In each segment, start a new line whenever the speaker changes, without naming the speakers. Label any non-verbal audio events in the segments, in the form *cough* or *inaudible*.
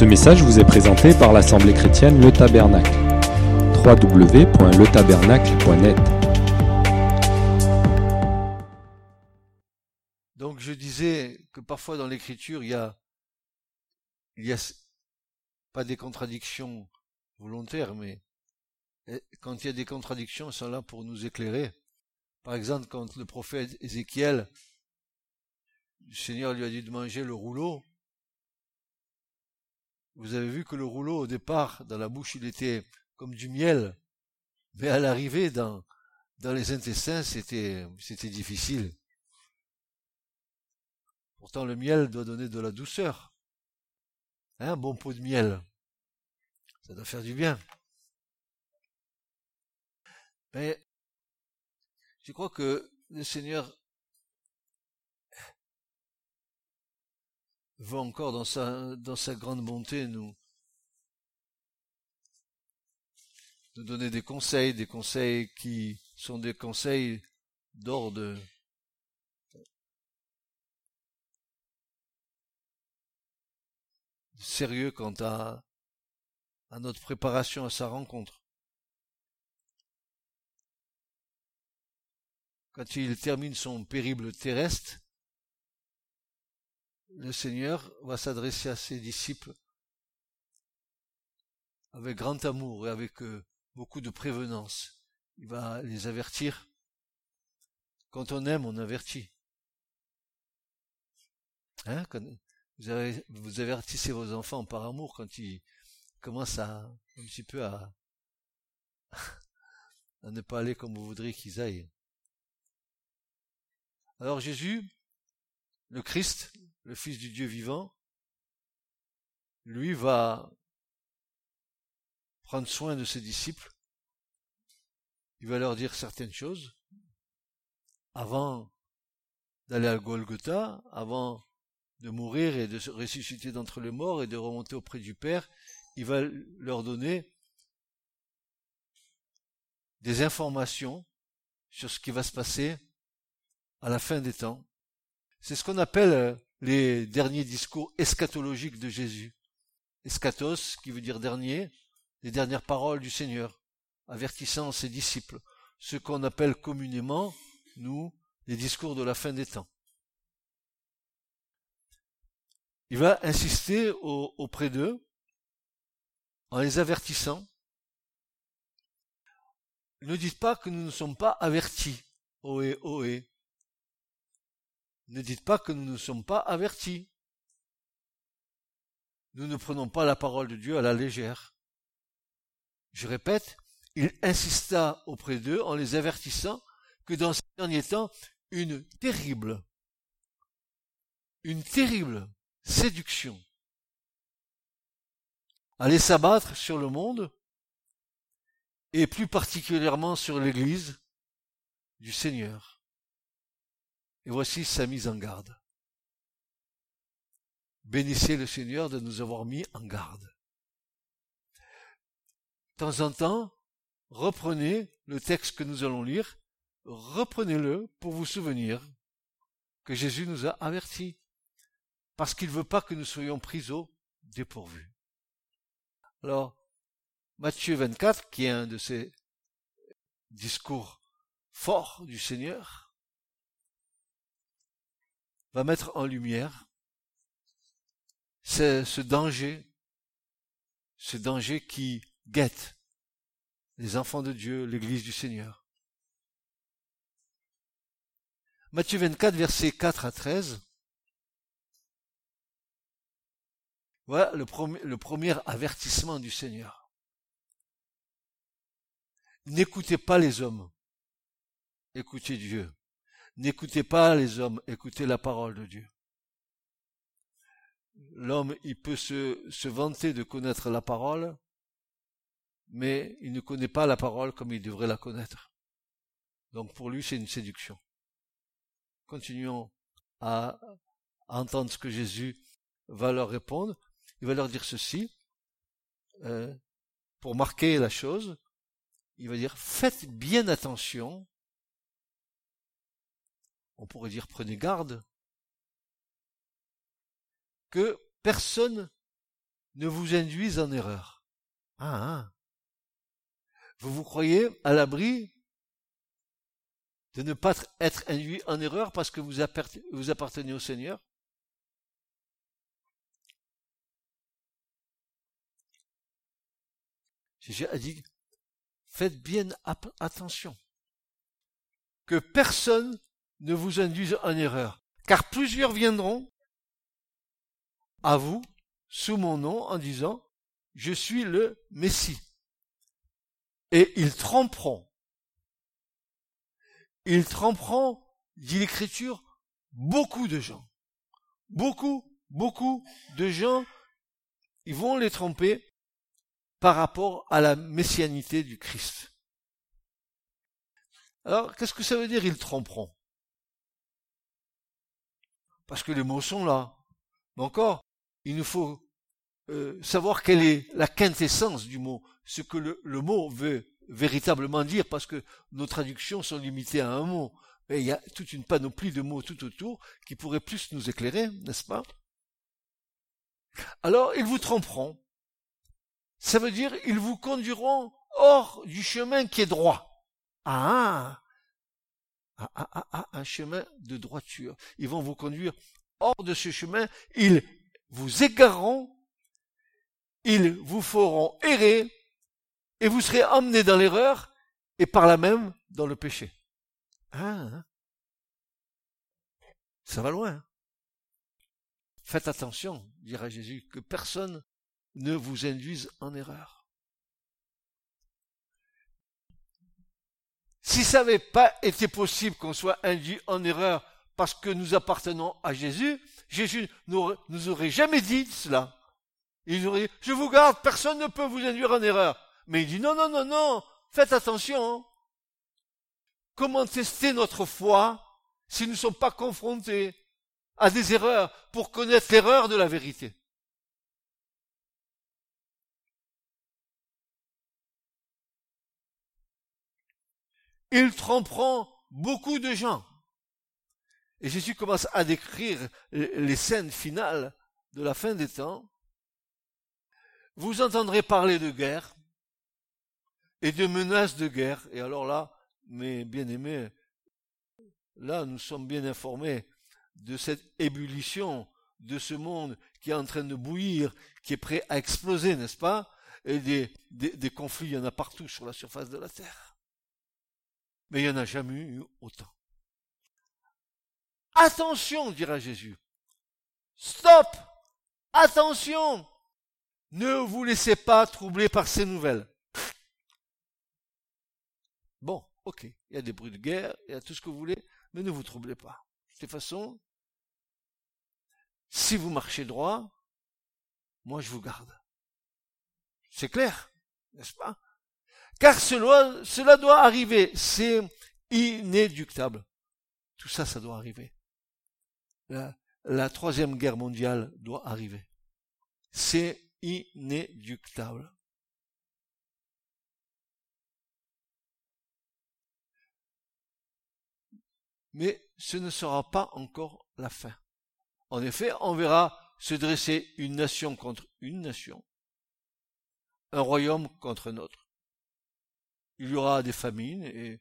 Ce message vous est présenté par l'Assemblée chrétienne Le Tabernacle. www.letabernacle.net
Donc je disais que parfois dans l'écriture, il y a, pas des contradictions volontaires, mais eh, quand il y a des contradictions, elles sont là pour nous éclairer. Par exemple, quand le prophète Ézéchiel, le Seigneur lui a dit de manger le rouleau, vous avez vu que le rouleau, au départ, dans la bouche, il était comme du miel, mais à l'arrivée, dans, dans les intestins, c'était, c'était difficile. Pourtant, le miel doit donner de la douceur. Hein, un bon pot de miel. Ça doit faire du bien. Mais je crois que le Seigneur veut encore dans sa, dans sa grande bonté nous, nous donner des conseils, des conseils qui sont des conseils d'ordre sérieux quant à, à notre préparation à sa rencontre. Quand il termine son périple terrestre, le Seigneur va s'adresser à ses disciples avec grand amour et avec euh, beaucoup de prévenance. Il va les avertir. Quand on aime, on avertit. Hein, vous, avertissez vos enfants par amour quand ils commencent à un petit peu à, *laughs* à ne pas aller comme vous voudriez qu'ils aillent. Alors Jésus, le Christ, le Fils du Dieu vivant, lui va prendre soin de ses disciples. Il va leur dire certaines choses avant d'aller à Golgotha, avant de mourir et de se ressusciter d'entre les morts et de remonter auprès du Père. Il va leur donner des informations sur ce qui va se passer à la fin des temps. C'est ce qu'on appelle euh, les derniers discours eschatologiques de Jésus. Eschatos, qui veut dire dernier, les dernières paroles du Seigneur, avertissant ses disciples, ce qu'on appelle communément, nous, les discours de la fin des temps. Il va insister auprès d'eux en les avertissant. Ne dites pas que nous ne sommes pas avertis. Ohé, ohé. Ne dites pas que nous ne sommes pas avertis. Nous ne prenons pas la parole de Dieu à la légère. Je répète, il insista auprès d'eux en les avertissant que dans ces derniers temps, une terrible, une terrible séduction allait s'abattre sur le monde et plus particulièrement sur l'Église du Seigneur. Et voici sa mise en garde. Bénissez le Seigneur de nous avoir mis en garde. De temps en temps, reprenez le texte que nous allons lire, reprenez-le pour vous souvenir que Jésus nous a avertis, parce qu'il ne veut pas que nous soyons pris au dépourvu. Alors, Matthieu 24, qui est un de ces discours forts du Seigneur, va mettre en lumière ce danger, ce danger qui guette les enfants de Dieu, l'Église du Seigneur. Matthieu 24, versets 4 à 13. Voilà le premier avertissement du Seigneur. N'écoutez pas les hommes, écoutez Dieu. N'écoutez pas les hommes, écoutez la parole de Dieu. L'homme, il peut se, se vanter de connaître la parole, mais il ne connaît pas la parole comme il devrait la connaître. Donc pour lui, c'est une séduction. Continuons à entendre ce que Jésus va leur répondre. Il va leur dire ceci, euh, pour marquer la chose, il va dire, faites bien attention on pourrait dire prenez garde, que personne ne vous induise en erreur. Ah, hein. Vous vous croyez à l'abri de ne pas être induit en erreur parce que vous appartenez au Seigneur? Jésus a dit, faites bien attention que personne ne vous induise en erreur, car plusieurs viendront à vous sous mon nom en disant, je suis le Messie. Et ils tromperont. Ils tromperont, dit l'Écriture, beaucoup de gens. Beaucoup, beaucoup de gens, ils vont les tromper par rapport à la messianité du Christ. Alors, qu'est-ce que ça veut dire ils tromperont? Parce que les mots sont là. Mais encore, il nous faut euh, savoir quelle est la quintessence du mot, ce que le, mot veut véritablement dire, parce que nos traductions sont limitées à un mot. Et il y a toute une panoplie de mots tout autour qui pourraient plus nous éclairer, n'est-ce pas? Alors, ils vous tromperont. Ça veut dire ils vous conduiront hors du chemin qui est droit. Ah, un chemin de droiture. Ils vont vous conduire hors de ce chemin. Ils vous égareront. Ils vous feront errer. Et vous serez emmenés dans l'erreur et par là même dans le péché. Ah, ça va loin. Faites attention, dira Jésus, que personne ne vous induisent en erreur. Si ça n'avait pas été possible qu'on soit induit en erreur parce que nous appartenons à Jésus, Jésus nous aurait jamais dit cela. Il aurait dit, je vous garde, personne ne peut vous induire en erreur. Mais il dit, non, non, non, non, faites attention. Comment tester notre foi si nous ne sommes pas confrontés à des erreurs pour connaître l'erreur de la vérité? Il tromperont beaucoup de gens. Et Jésus commence à décrire les scènes finales de la fin des temps. Vous entendrez parler de guerre et de menaces de guerre. Et alors là, mes bien-aimés, là, nous sommes bien informés de cette ébullition de ce monde qui est en train de bouillir, qui est prêt à exploser, n'est-ce pas? Et des, des, des conflits, il y en a partout sur la surface de la Terre mais il n'y en a jamais eu autant. Attention, dira Jésus. Stop. Attention. Ne vous laissez pas troubler par ces nouvelles. Bon, ok, il y a des bruits de guerre, il y a tout ce que vous voulez, mais ne vous troublez pas. De toute façon, si vous marchez droit, moi je vous garde. C'est clair, n'est-ce pas? Car cela, doit arriver. C'est inéductable. Tout ça, ça doit arriver. La, la troisième guerre mondiale doit arriver. C'est inéductable. Mais ce ne sera pas encore la fin. En effet, on verra se dresser une nation contre une nation, un royaume contre un autre il y aura des famines et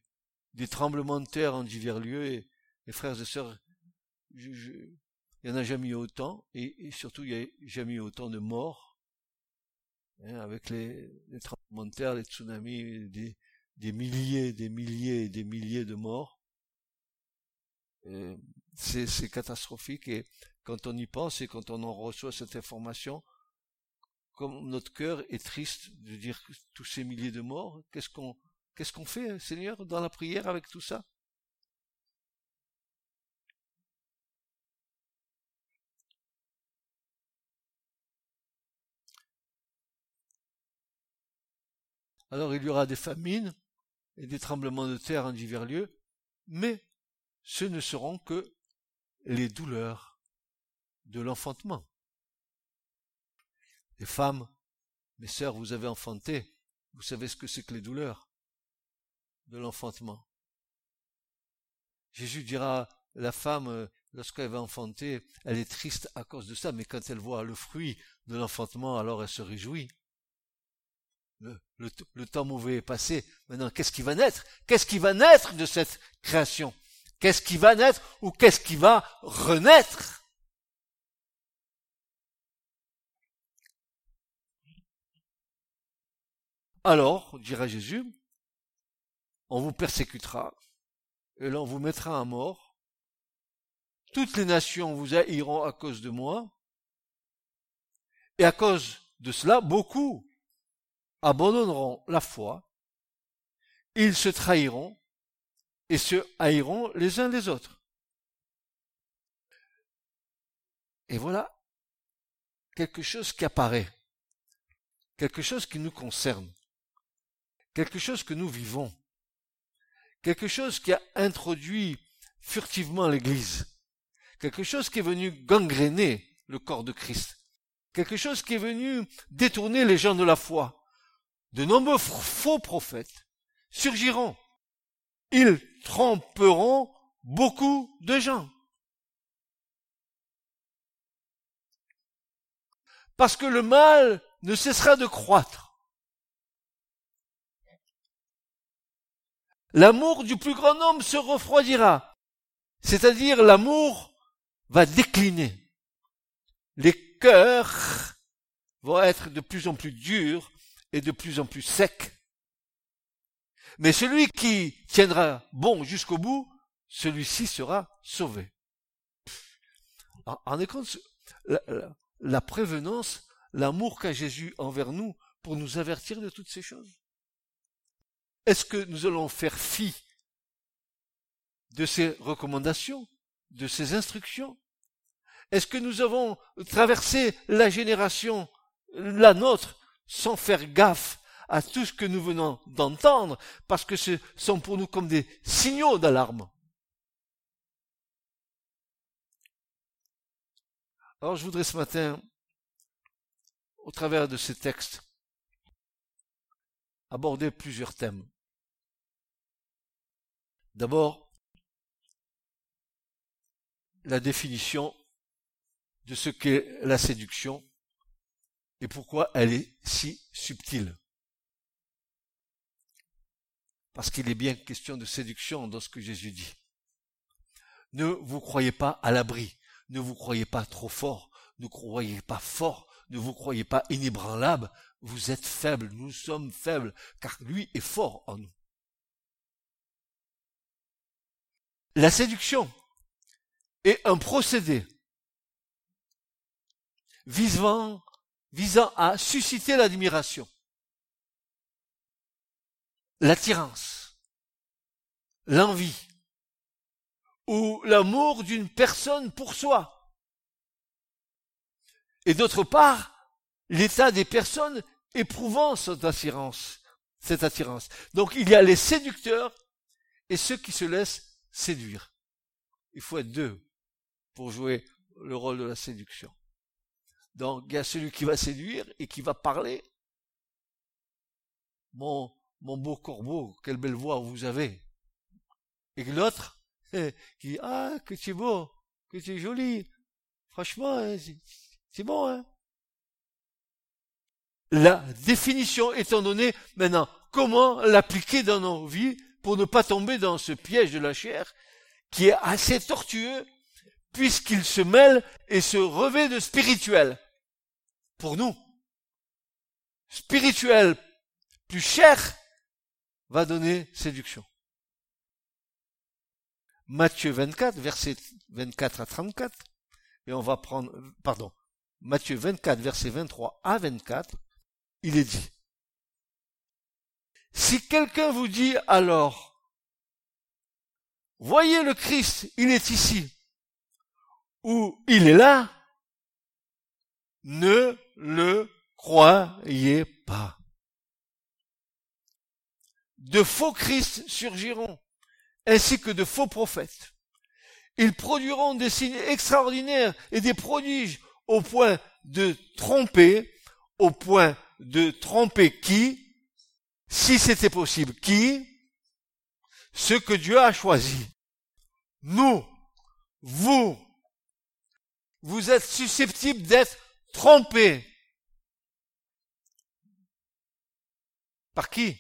des tremblements de terre en divers lieux et, les frères et sœurs, il n'y en a jamais eu autant et, surtout il n'y a jamais eu autant de morts hein, avec les, tremblements de terre, les tsunamis, des, milliers, des milliers et des milliers de morts. C'est catastrophique et quand on y pense et quand on en reçoit cette information, comme notre cœur est triste de dire tous ces milliers de morts, qu'est-ce qu'on Qu'est-ce qu'on fait, Seigneur, dans la prière avec tout ça? Alors il y aura des famines et des tremblements de terre en divers lieux, mais ce ne seront que les douleurs de l'enfantement. Les femmes, mes sœurs, vous avez enfanté, vous savez ce que c'est que les douleurs de l'enfantement. Jésus dira, la femme lorsqu'elle va enfanter, elle est triste à cause de ça, mais quand elle voit le fruit de l'enfantement, alors elle se réjouit. Le, le, temps mauvais est passé. Maintenant, qu'est-ce qui va naître? Qu'est-ce qui va naître de cette création? Qu'est-ce qui va naître ou qu'est-ce qui va renaître? Alors, dira Jésus, on vous persécutera, et l'on vous mettra à mort. Toutes les nations vous haïront à cause de moi, et à cause de cela, beaucoup abandonneront la foi, ils se trahiront et se haïront les uns les autres. Et voilà quelque chose qui apparaît, quelque chose qui nous concerne, quelque chose que nous vivons, quelque chose qui a introduit furtivement l'Église, quelque chose qui est venu gangréner le corps de Christ, quelque chose qui est venu détourner les gens de la foi. De nombreux faux prophètes surgiront. Ils tromperont beaucoup de gens. Parce que le mal ne cessera de croître. L'amour du plus grand homme se refroidira. C'est-à-dire l'amour va décliner. Les cœurs vont être de plus en plus durs et de plus en plus secs. Mais celui qui tiendra bon jusqu'au bout, celui-ci sera sauvé. En compte, la, la prévenance, l'amour qu'a Jésus envers nous pour nous avertir de toutes ces choses? Est-ce que nous allons faire fi de ces recommandations, de ces instructions? Est-ce que nous avons traversé la génération, la nôtre, sans faire gaffe à tout ce que nous venons d'entendre, parce que ce sont pour nous comme des signaux d'alarme? Alors je voudrais ce matin, au travers de ces textes, aborder plusieurs thèmes. D'abord, la définition de ce qu'est la séduction et pourquoi elle est si subtile. Parce qu'il est bien question de séduction dans ce que Jésus dit. Ne vous croyez pas à l'abri, ne vous croyez pas trop fort, ne croyez pas fort, ne vous croyez pas inébranlable, vous êtes faible, nous sommes faibles, car lui est fort en nous. La séduction est un procédé visant à susciter l'admiration, l'attirance, l'envie ou l'amour d'une personne pour soi. Et d'autre part, l'état des personnes éprouvant cette attirance, cette attirance. Donc il y a les séducteurs et ceux qui se laissent séduire. Il faut être deux pour jouer le rôle de la séduction. Donc, il y a celui qui va séduire et qui va parler. Mon, mon beau corbeau, quelle belle voix vous avez. Et l'autre, *laughs* qui dit, ah, que tu es beau, que tu es joli. Franchement, hein, c'est bon, hein. La définition étant donnée, maintenant, comment l'appliquer dans nos vies pour ne pas tomber dans ce piège de la chair qui est assez tortueux puisqu'il se mêle et se revêt de spirituel pour nous, spirituel plus cher, va donner séduction. Matthieu 24, verset 24 à 34, et on va prendre, pardon, Matthieu 24, verset 23 à 24, il est dit, si quelqu'un vous dit alors, voyez le Christ, il est ici, ou il est là, ne le croyez pas. De faux Christ surgiront, ainsi que de faux prophètes. Ils produiront des signes extraordinaires et des prodiges au point de tromper, au point de tromper qui, si c'était possible, qui, ce que Dieu a choisi. Nous, vous, vous êtes susceptible d'être trompé. Par qui?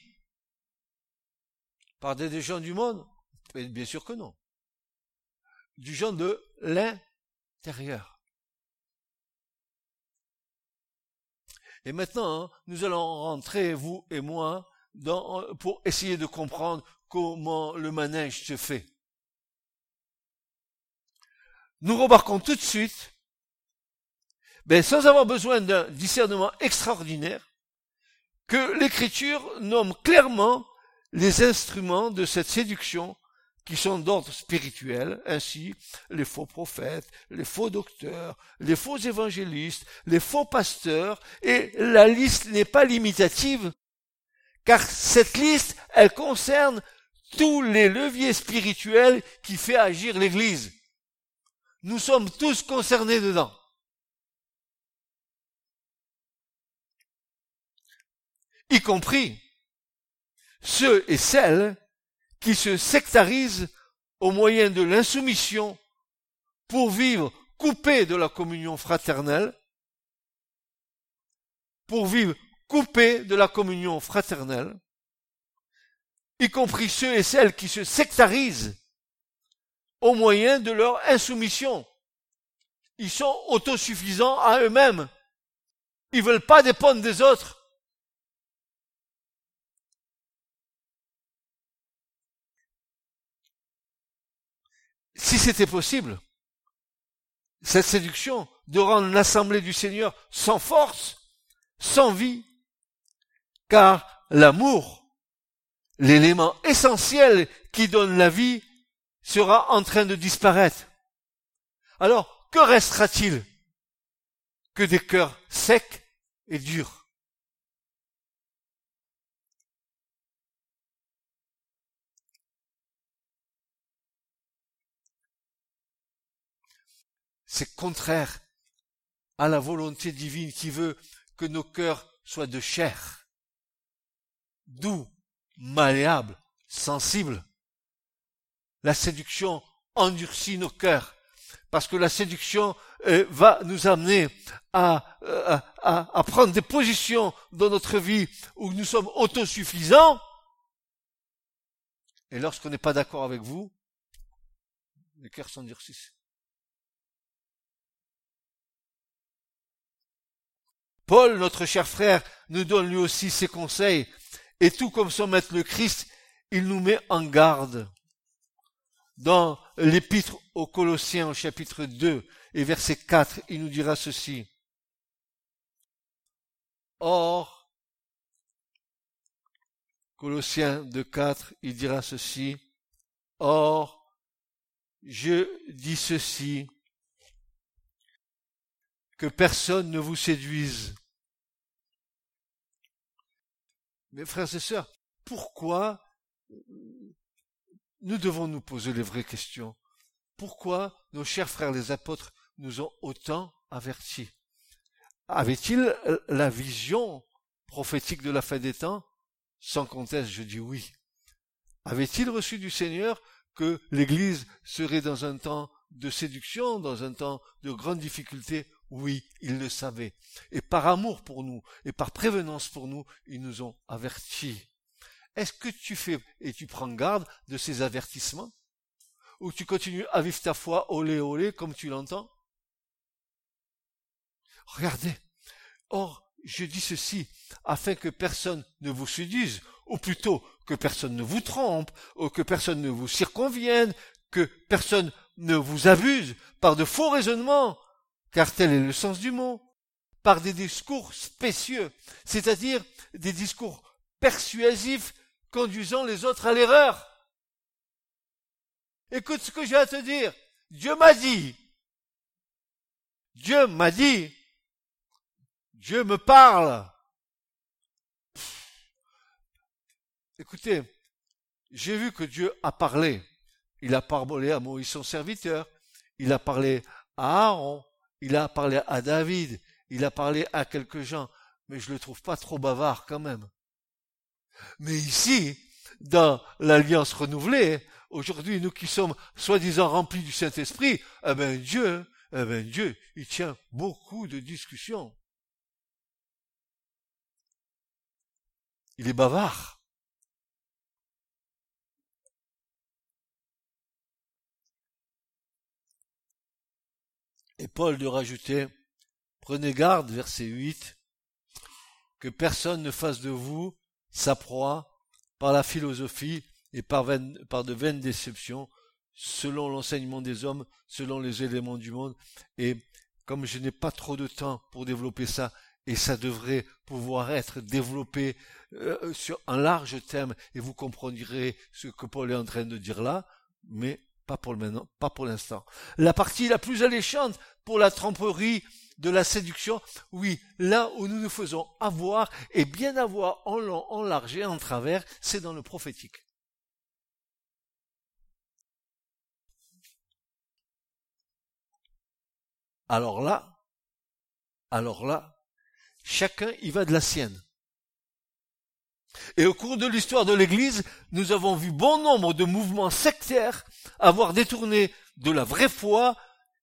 Par des gens du monde? Bien sûr que non. Du gens de l'intérieur. Et maintenant, hein, nous allons rentrer, vous et moi, dans, pour essayer de comprendre comment le manège se fait. Nous remarquons tout de suite, ben, sans avoir besoin d'un discernement extraordinaire, que l'écriture nomme clairement les instruments de cette séduction qui sont d'ordre spirituel, ainsi les faux prophètes, les faux docteurs, les faux évangélistes, les faux pasteurs, et la liste n'est pas limitative, car cette liste, elle concerne tous les leviers spirituels qui fait agir l'Église. Nous sommes tous concernés dedans. Y compris ceux et celles qui se sectarisent au moyen de l'insoumission pour vivre coupés de la communion fraternelle, pour vivre coupés de la communion fraternelle, y compris ceux et celles qui se sectarisent au moyen de leur insoumission. Ils sont autosuffisants à eux-mêmes. Ils veulent pas dépendre des autres. si c'était possible, cette séduction de rendre l'assemblée du Seigneur sans force, sans vie, car l'amour, l'élément essentiel qui donne la vie, sera en train de disparaître. Alors, que restera-t-il que des cœurs secs et durs? C'est contraire à la volonté divine qui veut que nos cœurs soient de chair, doux, malléables, sensibles. La séduction endurcit nos cœurs, parce que la séduction euh, va nous amener à, euh, à, à prendre des positions dans notre vie où nous sommes autosuffisants, et lorsqu'on n'est pas d'accord avec vous, les cœurs s'endurcissent. Paul, notre cher frère, nous donne lui aussi ses conseils, et tout comme son maître le Christ, il nous met en garde. Dans l'épître aux Colossiens au chapitre 2 et verset 4, il nous dira ceci. Or, Colossiens 2, 4, il dira ceci. Or, je dis ceci, que personne ne vous séduise Mes frères et sœurs, pourquoi nous devons nous poser les vraies questions? Pourquoi nos chers frères les apôtres nous ont autant avertis? Avaient-ils la vision prophétique de la fin des temps? Sans conteste, je dis oui. Avaient-ils reçu du Seigneur que l'Église serait dans un temps de séduction, dans un temps de grande difficulté oui, ils le savaient. Et par amour pour nous, et par prévenance pour nous, ils nous ont avertis. Est-ce que tu fais et tu prends garde de ces avertissements? Ou tu continues à vivre ta foi olé olé comme tu l'entends? Regardez. Or, je dis ceci afin que personne ne vous séduise, ou plutôt que personne ne vous trompe, ou que personne ne vous circonvienne, que personne ne vous abuse par de faux raisonnements car tel est le sens du mot, par des discours spécieux, c'est-à-dire des discours persuasifs conduisant les autres à l'erreur. Écoute ce que j'ai à te dire. Dieu m'a dit. Dieu m'a dit. Dieu me parle. Écoutez, j'ai vu que Dieu a parlé. Il a parlé à Moïse son serviteur. Il a parlé à Aaron il a parlé à David, il a parlé à quelques gens, mais je le trouve pas trop bavard quand même. Mais ici, dans l'alliance renouvelée, Aujourd'hui, nous qui sommes soi-disant remplis du Saint-Esprit, eh ben Dieu, eh ben Dieu, il tient beaucoup de discussions. Il est bavard. Et Paul de rajouter, prenez garde, verset 8, que personne ne fasse de vous sa proie par la philosophie et par, de vaines déceptions, selon l'enseignement des hommes, selon les éléments du monde. Et comme je n'ai pas trop de temps pour développer ça, et ça devrait pouvoir être développé euh, sur un large thème, et vous comprendrez ce que Paul est en train de dire là, mais pas pour l'instant. La partie la plus alléchante pour la tromperie de la séduction, oui, là où nous nous faisons avoir et bien avoir en long, en large et en travers, c'est dans le prophétique. Alors là, alors là, chacun y va de la sienne. Et au cours de l'histoire de l'Église, nous avons vu bon nombre de mouvements sectaires avoir détourné de la vraie foi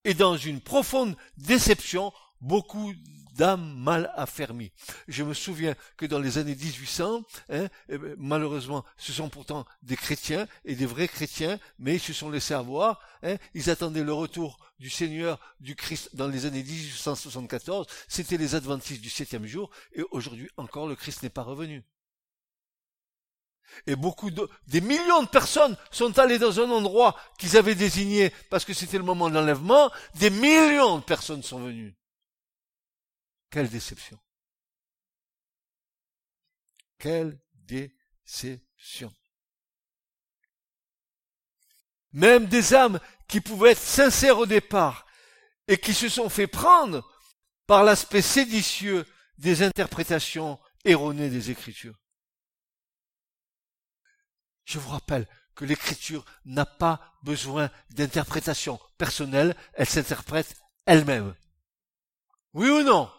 et dans une profonde déception beaucoup d'âmes mal affermies. Je me souviens que dans les années 1800, hein, eh ben, malheureusement, ce sont pourtant des chrétiens et des vrais chrétiens, mais ils se sont laissés avoir. Hein, ils attendaient le retour du Seigneur, du Christ, dans les années 1874. C'était les adventistes du septième jour, et aujourd'hui encore, le Christ n'est pas revenu. Et beaucoup de, des millions de personnes sont allées dans un endroit qu'ils avaient désigné parce que c'était le moment de l'enlèvement. Des millions de personnes sont venues. Quelle déception. Quelle déception. Même des âmes qui pouvaient être sincères au départ et qui se sont fait prendre par l'aspect séditieux des interprétations erronées des Écritures. Je vous rappelle que l'écriture n'a pas besoin d'interprétation personnelle, elle s'interprète elle-même. Oui ou non?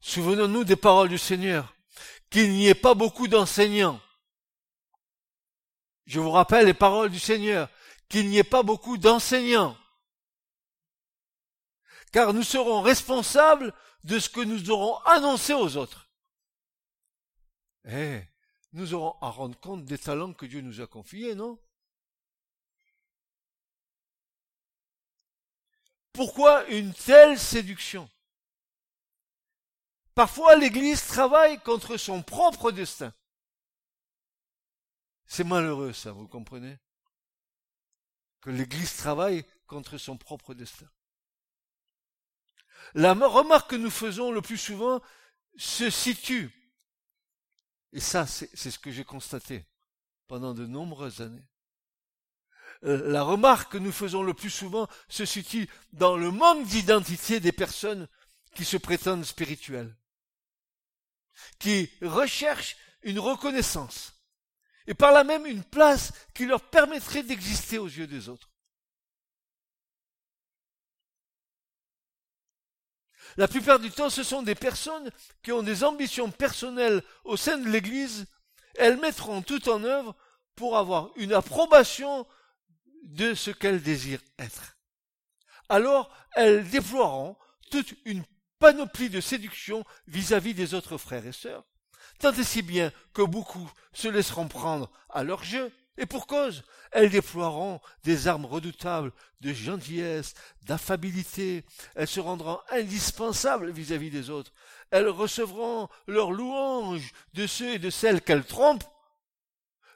Souvenons-nous des paroles du Seigneur, qu'il n'y ait pas beaucoup d'enseignants. Je vous rappelle les paroles du Seigneur, qu'il n'y ait pas beaucoup d'enseignants car nous serons responsables de ce que nous aurons annoncé aux autres. Eh, nous aurons à rendre compte des talents que Dieu nous a confiés, non? Pourquoi une telle séduction? Parfois l'Église travaille contre son propre destin. C'est malheureux ça, vous comprenez? Que l'Église travaille contre son propre destin. La remarque que nous faisons le plus souvent se situe, et ça c'est ce que j'ai constaté pendant de nombreuses années, euh, la remarque que nous faisons le plus souvent se situe dans le manque d'identité des personnes qui se prétendent spirituelles, qui recherchent une reconnaissance, et par là même une place qui leur permettrait d'exister aux yeux des autres. La plupart du temps, ce sont des personnes qui ont des ambitions personnelles au sein de l'Église. Elles mettront tout en œuvre pour avoir une approbation de ce qu'elles désirent être. Alors, elles déploieront toute une panoplie de séduction vis-à-vis des autres frères et sœurs, tant et si bien que beaucoup se laisseront prendre à leur jeu, et pour cause, elles déploieront des armes redoutables de gentillesse, d'affabilité. Elles se rendront indispensables vis-à-vis des autres. Elles recevront leurs louanges de ceux et de celles qu'elles trompent.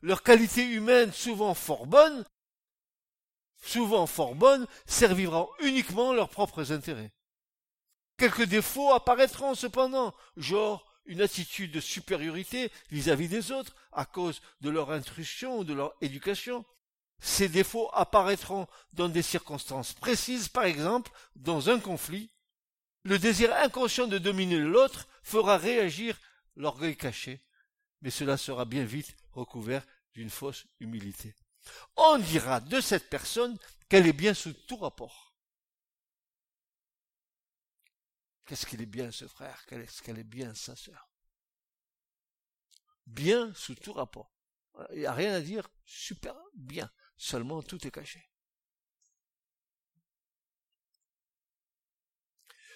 Leur qualité humaine, souvent fort bonne, souvent fort bonne, serviront uniquement leurs propres intérêts. Quelques défauts apparaîtront cependant, genre une attitude de supériorité vis-à-vis des autres à cause de leur instruction ou de leur éducation. Ces défauts apparaîtront dans des circonstances précises, par exemple dans un conflit. Le désir inconscient de dominer l'autre fera réagir l'orgueil caché, mais cela sera bien vite recouvert d'une fausse humilité. On dira de cette personne qu'elle est bien sous tout rapport. Qu'est-ce qu'il est bien ce frère, qu'est-ce qu'elle est bien sa sœur? Bien sous tout rapport. Il n'y a rien à dire, super bien. Seulement tout est caché.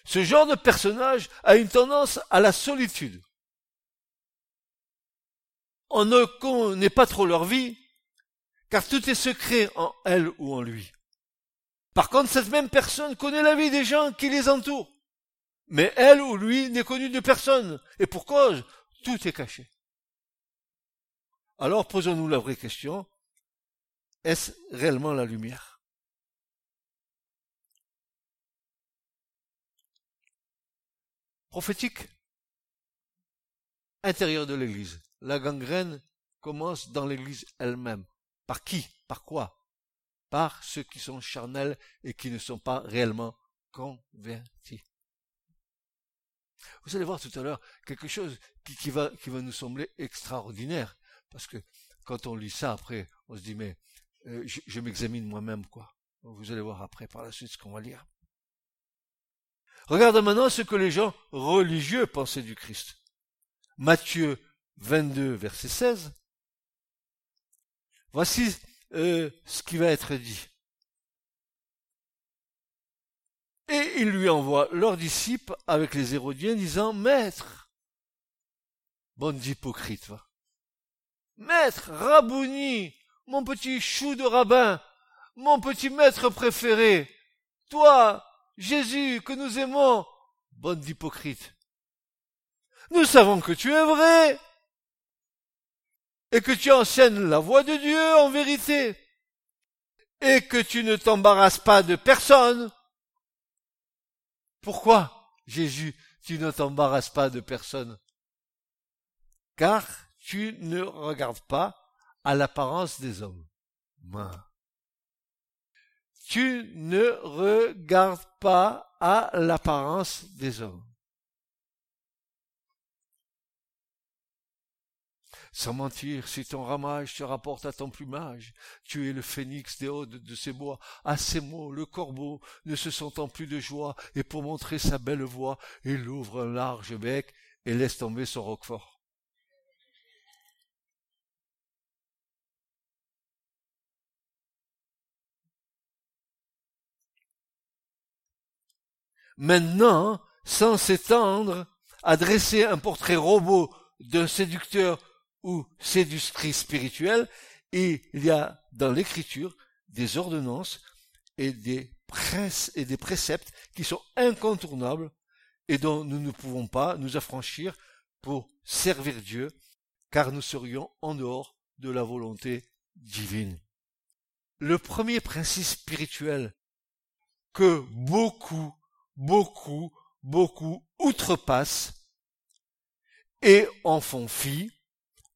Ce genre de personnage a une tendance à la solitude. On ne connaît pas trop leur vie, car tout est secret en elle ou en lui. Par contre, cette même personne connaît la vie des gens qui les entourent. Mais elle ou lui n'est connu de personne. Et pour cause, tout est caché. Alors posons-nous la vraie question. Est-ce réellement la lumière? Prophétique intérieur de l'Église. La gangrène commence dans l'Église elle-même. Par qui? Par quoi? Par ceux qui sont charnels et qui ne sont pas réellement convertis. Vous allez voir tout à l'heure quelque chose qui, va, nous sembler extraordinaire. Parce que quand on lit ça après, on se dit mais euh, je, je m'examine moi-même quoi. Vous allez voir après par la suite ce qu'on va lire. Regarde maintenant ce que les gens religieux pensaient du Christ. Matthieu 22, verset 16. Voici euh, ce qui va être dit. Et il lui envoie leurs disciples avec les Hérodiens disant, Maître, bande d'hypocrite, va. Maître, Rabouni, mon petit chou de rabbin, mon petit maître préféré, toi, Jésus, que nous aimons, bande d'hypocrite. Nous savons que tu es vrai et que tu enseignes la voix de Dieu en vérité et que tu ne t'embarrasses pas de personne pourquoi, Jésus, tu ne t'embarrasses pas de personne? Car tu ne regardes pas à l'apparence des hommes. Tu ne regardes pas à l'apparence des hommes. Sans mentir, si ton ramage te rapporte à ton plumage, tu es le phénix des hauts de ces bois. À ces mots, le corbeau, ne se sentant plus de joie, et pour montrer sa belle voix, il ouvre un large bec et laisse tomber son roquefort. Maintenant, sans s'étendre, à dresser un portrait robot d'un séducteur ou séductrice spirituelle, et il y a dans l'écriture des ordonnances et des, et des préceptes qui sont incontournables et dont nous ne pouvons pas nous affranchir pour servir Dieu, car nous serions en dehors de la volonté divine. Le premier principe spirituel que beaucoup, beaucoup, beaucoup outrepassent et en font fi,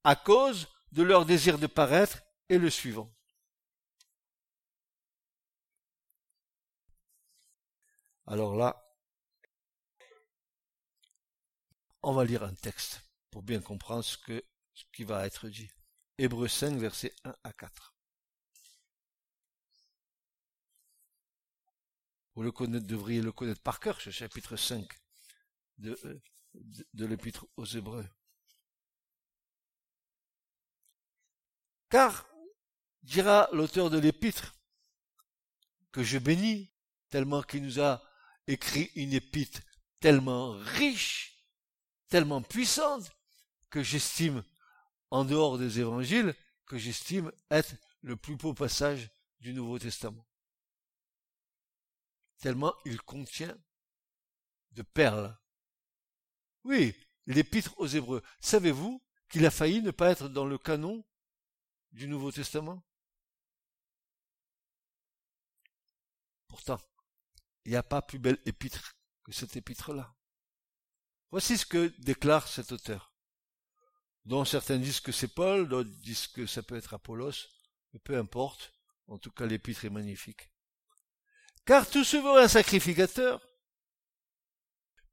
à cause de leur désir de paraître est le suivant. Alors là, on va lire un texte pour bien comprendre ce, qui va être dit. Hébreu 5, versets 1 à 4. Vous le devriez le connaître par cœur, ce chapitre 5 de, euh, de l'épître aux Hébreux. Car, dira l'auteur de l'épître, que je bénis, tellement qu'il nous a écrit une épître tellement riche, tellement puissante, que j'estime, en dehors des évangiles, que j'estime être le plus beau passage du Nouveau Testament. Tellement il contient de perles. Oui, l'épître aux Hébreux. Savez-vous qu'il a failli ne pas être dans le canon du Nouveau Testament Pourtant, il n'y a pas plus belle épître que cette épître-là. Voici ce que déclare cet auteur, dont certains disent que c'est Paul, d'autres disent que ça peut être Apollos, mais peu importe, en tout cas l'épître est magnifique. Car tout souverain sacrificateur,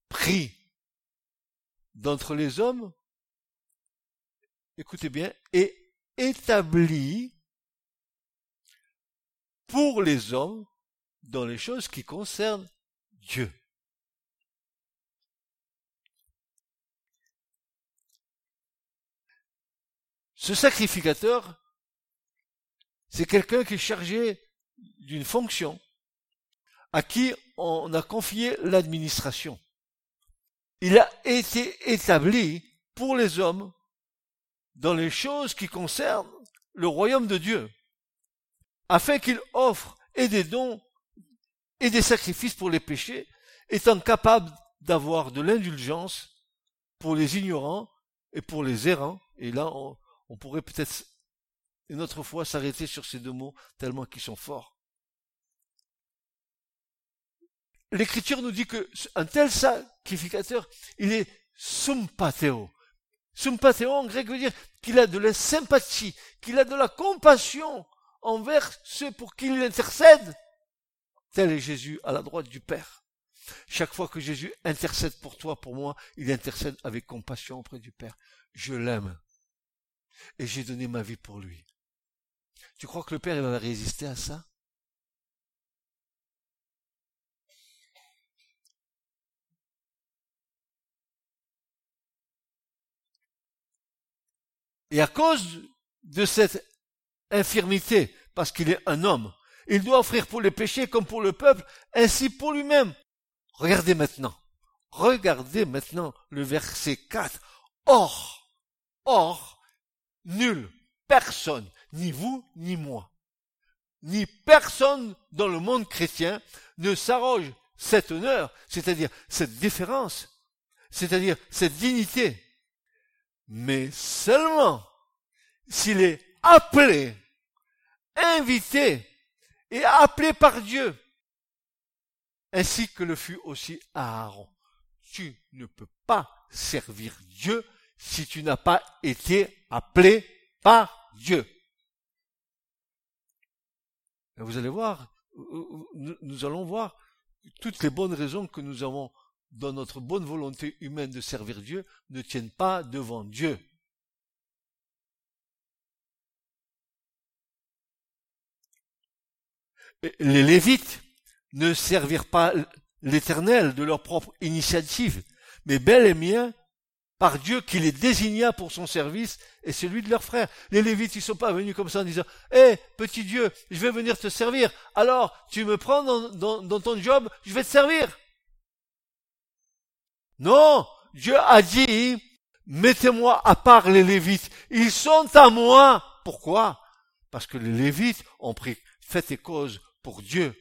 pris d'entre les hommes, écoutez bien, est Établi pour les hommes dans les choses qui concernent Dieu. Ce sacrificateur, c'est quelqu'un qui est chargé d'une fonction à qui on a confié l'administration. Il a été établi pour les hommes dans les choses qui concernent le royaume de Dieu, afin qu'il offre et des dons et des sacrifices pour les péchés, étant capable d'avoir de l'indulgence pour les ignorants et pour les errants. Et là, on, pourrait peut-être une autre fois s'arrêter sur ces deux mots tellement qu'ils sont forts. L'Écriture nous dit que un tel sacrificateur, il est sumpateo. Sumpateo en grec veut dire qu'il a de la sympathie, qu'il a de la compassion envers ceux pour qui il intercède. Tel est Jésus à la droite du Père. Chaque fois que Jésus intercède pour toi, pour moi, il intercède avec compassion auprès du Père. Je l'aime. Et j'ai donné ma vie pour lui. Tu crois que le Père va résister à ça? Et à cause de cette infirmité, parce qu'il est un homme, il doit offrir pour les péchés comme pour le peuple, ainsi pour lui-même. Regardez maintenant. Regardez maintenant le verset 4. Or, or, nul, personne, ni vous, ni moi, ni personne dans le monde chrétien ne s'arroge cet honneur, c'est-à-dire cette différence, c'est-à-dire cette dignité, mais seulement s'il est appelé, invité et appelé par Dieu, ainsi que le fut aussi Aaron. Tu ne peux pas servir Dieu si tu n'as pas été appelé par Dieu. vous allez voir, nous allons voir toutes les bonnes raisons que nous avons dans notre bonne volonté humaine de servir Dieu ne tiennent pas devant Dieu. Les Lévites ne servirent pas l'Éternel de leur propre initiative, mais bel et bien par Dieu qui les désigna pour son service et celui de leurs frères. Les Lévites, ils sont pas venus comme ça en disant, hé, petit Dieu, je vais venir te servir. Alors, tu me prends dans ton job, je vais te servir. Non, Dieu a dit, mettez-moi à part les Lévites. Ils sont à moi. Pourquoi? Parce que les Lévites ont pris fait et cause pour Dieu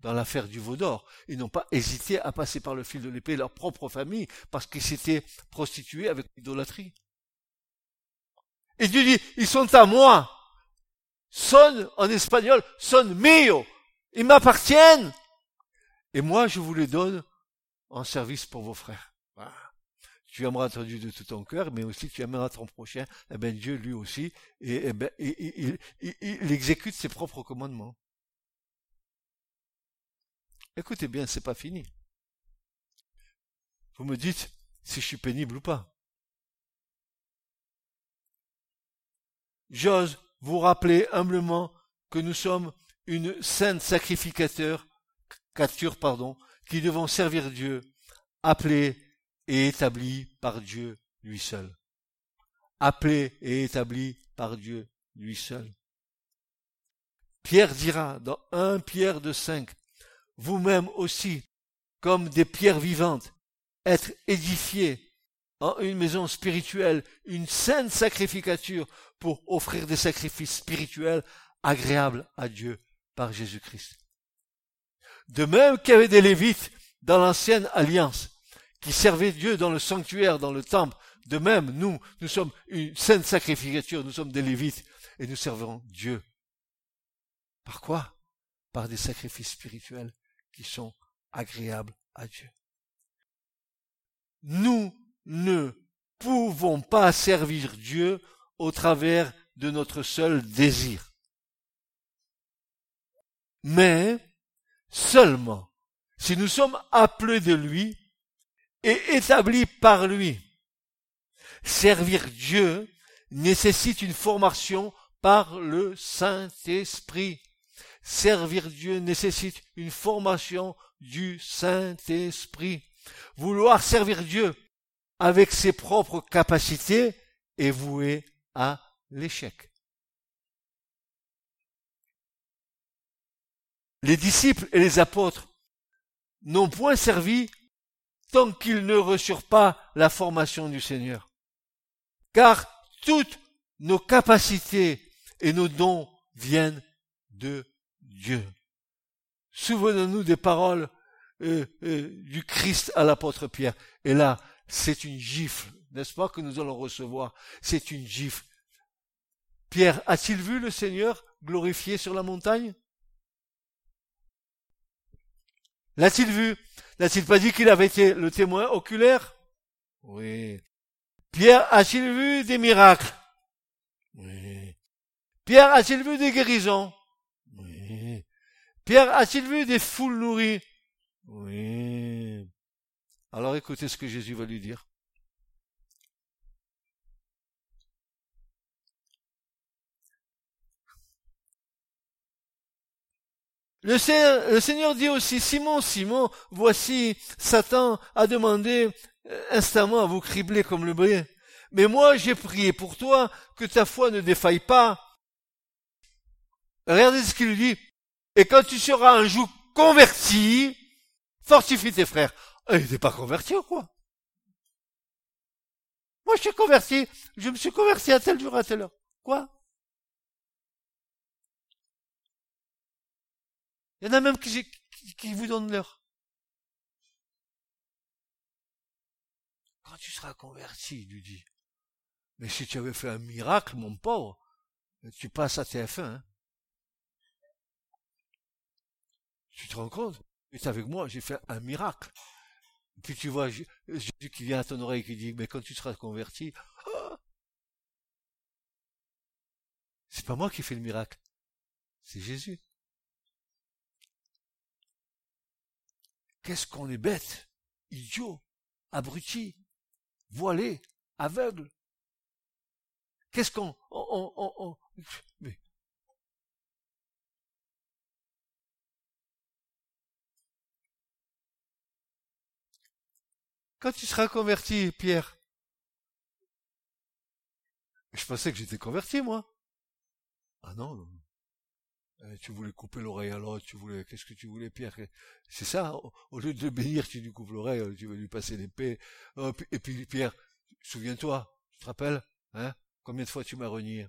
dans l'affaire du veau d'or. Ils n'ont pas hésité à passer par le fil de l'épée leur propre famille parce qu'ils s'étaient prostitués avec l'idolâtrie. Et Dieu dit, ils sont à moi. Son en espagnol, son mio. Ils m'appartiennent. Et moi, je vous les donne en service pour vos frères. Tu aimeras ton Dieu de tout ton cœur, mais aussi tu aimeras ton prochain. Eh bien, Dieu, lui aussi, et, eh ben, il, exécute ses propres commandements. Écoutez bien, c'est pas fini. Vous me dites si je suis pénible ou pas. J'ose vous rappeler humblement que nous sommes une sainte sacrificateur, pardon, qui devons servir Dieu, appelés et établi par Dieu lui seul. Appelé et établi par Dieu lui seul. Pierre dira dans un Pierre de cinq, vous-même aussi, comme des pierres vivantes, être édifiés en une maison spirituelle, une sainte sacrificature pour offrir des sacrifices spirituels agréables à Dieu par Jésus-Christ. De même avait des Lévites dans l'ancienne alliance, qui servait Dieu dans le sanctuaire, dans le temple. De même, nous, nous sommes une sainte sacrificature, nous sommes des Lévites, et nous servirons Dieu. Par quoi? Par des sacrifices spirituels qui sont agréables à Dieu. Nous ne pouvons pas servir Dieu au travers de notre seul désir. Mais seulement si nous sommes appelés de lui et établi par lui. Servir Dieu nécessite une formation par le Saint-Esprit. Servir Dieu nécessite une formation du Saint-Esprit. Vouloir servir Dieu avec ses propres capacités est voué à l'échec. Les disciples et les apôtres n'ont point servi tant qu'ils ne reçurent pas la formation du Seigneur. Car toutes nos capacités et nos dons viennent de Dieu. Souvenons-nous des paroles euh, euh, du Christ à l'apôtre Pierre. Et là, c'est une gifle, n'est-ce pas, que nous allons recevoir. C'est une gifle. Pierre, a-t-il vu le Seigneur glorifié sur la montagne? L'a-t-il vu? N'a-t-il pas dit qu'il avait été le témoin oculaire? Oui. Pierre a-t-il vu des miracles? Oui. Pierre a-t-il vu des guérisons? Oui. Pierre a-t-il vu des foules nourries? Oui. Alors écoutez ce que Jésus va lui dire. Le Seigneur, dit aussi, Simon, Simon, voici, Satan a demandé euh, instamment à vous cribler comme le blé. Mais moi, j'ai prié pour toi que ta foi ne défaille pas. Regardez ce qu'il lui dit. Et quand tu seras un jour converti, fortifie tes frères. Euh, il n'est pas converti ou quoi? Moi, je suis converti. Je me suis converti à tel jour, à telle heure. Quoi? Il y en a même qui, vous donnent l'heure. Quand tu seras converti, il lui dit. Mais si tu avais fait un miracle, mon pauvre, tu passes à TF1. Hein. Tu te rends compte? Tu es avec moi, j'ai fait un miracle. Puis tu vois Jésus qui vient à ton oreille qui dit, mais quand tu seras converti, ah c'est pas moi qui fais le miracle, c'est Jésus. Qu'est-ce qu'on est bête, idiot, abruti, voilé, aveugle. Qu'est-ce qu'on... Quand tu seras converti, Pierre, je pensais que j'étais converti, moi. Ah non, non. Euh, tu voulais couper l'oreille à l'autre, tu voulais, qu'est-ce que tu voulais, Pierre? C'est ça, au, lieu de bénir, tu lui coupes l'oreille, tu veux lui passer l'épée. et puis, Pierre, souviens-toi, tu te rappelles, hein Combien de fois tu m'as renié?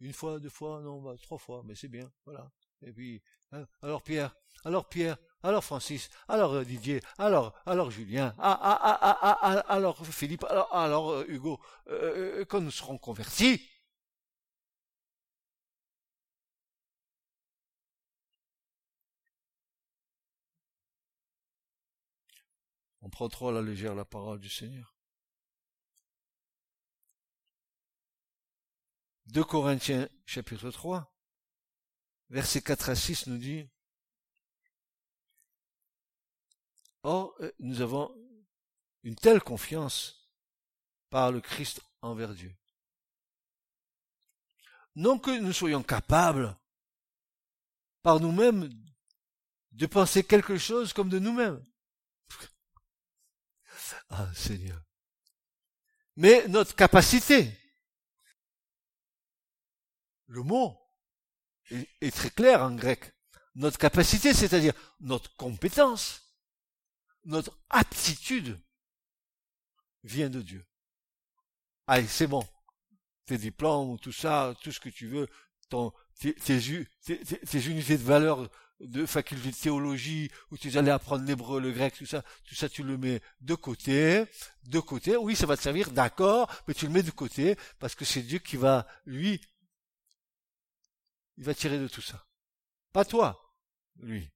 Une fois, deux fois, non, bah, trois fois, mais c'est bien, voilà. Et puis, hein alors Pierre, alors Pierre, alors Francis, alors euh, Didier, alors, alors Julien, ah, ah, ah, ah, ah, ah alors Philippe, alors, alors euh, Hugo, quand nous serons convertis, On prend trop à la légère la parole du Seigneur. 2 Corinthiens chapitre 3, versets 4 à 6 nous dit, Or, euh, nous avons une telle confiance par le Christ envers Dieu. Non que nous soyons capables par nous-mêmes de penser quelque chose comme de nous-mêmes. Ah, Seigneur. Mais notre capacité, le mot est, très clair en grec. Notre capacité, c'est-à-dire notre compétence, notre aptitude vient de Dieu. Allez, c'est bon. Tes diplômes, tout ça, tout ce que tu veux, ton, tes, tes, tes unités de valeur de faculté de théologie où tu allais apprendre l'hébreu, le grec, tout ça, tout ça tu le mets de côté, de côté. Oui, ça va te servir, d'accord, mais tu le mets de côté parce que c'est Dieu qui va, lui, il va tirer de tout ça. Pas toi, lui.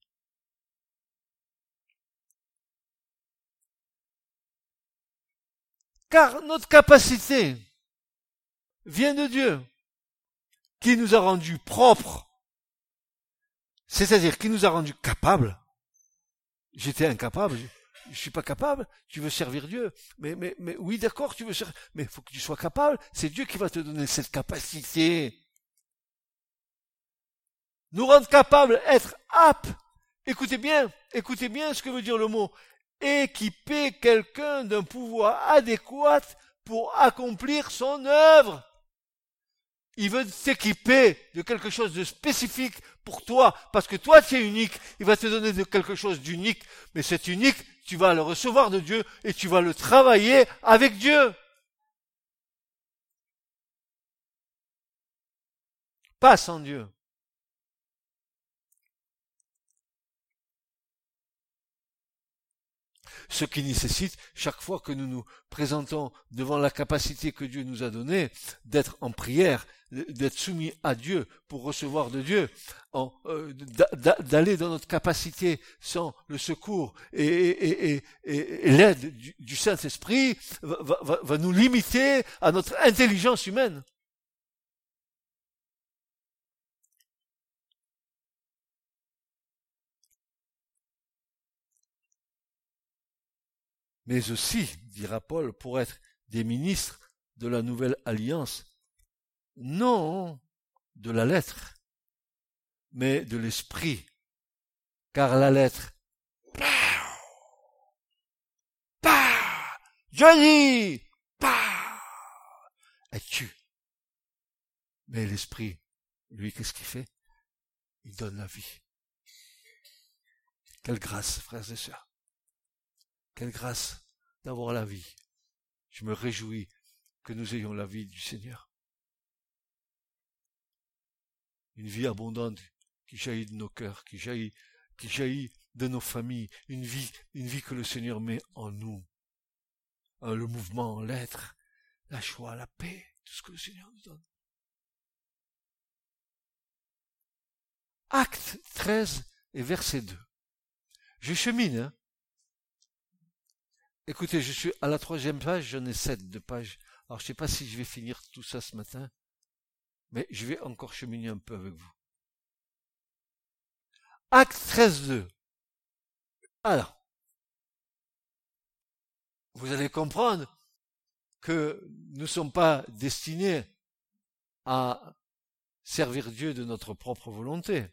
Car notre capacité vient de Dieu, qui nous a rendus propres c'est-à-dire qu'il nous a rendus capables. J'étais incapable. Je, suis pas capable. Tu veux servir Dieu. Mais, mais, mais oui, d'accord, tu veux servir. Mais faut que tu sois capable. C'est Dieu qui va te donner cette capacité. Nous rendre capables, être aptes. Écoutez bien, écoutez bien ce que veut dire le mot. Équiper quelqu'un d'un pouvoir adéquat pour accomplir son œuvre. Il veut t'équiper de quelque chose de spécifique pour toi, parce que toi tu es unique, il va te donner de quelque chose d'unique, mais c'est unique, tu vas le recevoir de Dieu et tu vas le travailler avec Dieu. Pas sans Dieu. Ce qui nécessite, chaque fois que nous nous présentons devant la capacité que Dieu nous a donnée, d'être en prière, d'être soumis à Dieu pour recevoir de Dieu, euh, d'aller dans notre capacité sans le secours et, l'aide du, Saint-Esprit va nous limiter à notre intelligence humaine. Mais aussi, dira Paul, pour être des ministres de la nouvelle alliance, non de la lettre, mais de l'esprit, car la lettre, Johnny, elle tue. Mais l'esprit, lui, qu'est-ce qu'il fait? Il donne la vie. Quelle grâce, frères et sœurs. Quelle grâce d'avoir la vie. Je me réjouis que nous ayons la vie du Seigneur. Une vie abondante qui jaillit de nos cœurs, qui jaillit, qui jaillit de nos familles, une vie, une vie que le Seigneur met en nous. Hein, le mouvement, l'être, la joie, la paix, tout ce que le Seigneur nous donne. Acte 13 et verset 2. Je chemine, hein. Écoutez, je suis à la troisième page, j'en ai sept de pages. Alors je ne sais pas si je vais finir tout ça ce matin, mais je vais encore cheminer un peu avec vous. Acte 13.2. Alors, vous allez comprendre que nous ne sommes pas destinés à servir Dieu de notre propre volonté.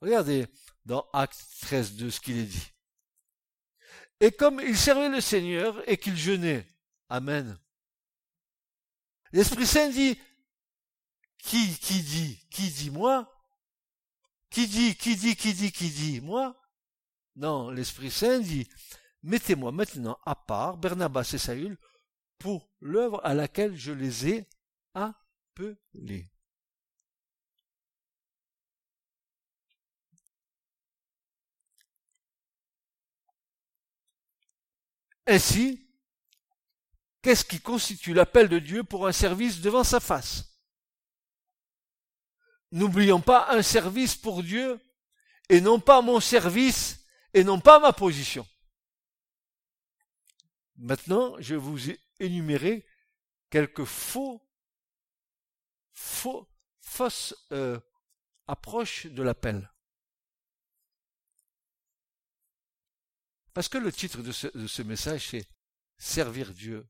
Regardez dans Acte 13.2 ce qu'il est dit. Et comme il servait le Seigneur et qu'il jeûnait. Amen. L'Esprit Saint dit, qui, qui dit, qui dit moi? Qui dit, qui dit, qui dit, qui dit moi? Non, l'Esprit Saint dit, mettez-moi maintenant à part Bernabas et Saül pour l'œuvre à laquelle je les ai appelés. Ainsi, qu'est-ce qui constitue l'appel de Dieu pour un service devant sa face? N'oublions pas un service pour Dieu et non pas mon service et non pas ma position. Maintenant, je vous ai énuméré quelques faux, faux, fausses euh, approches de l'appel. Parce que le titre de ce, message, c'est Servir Dieu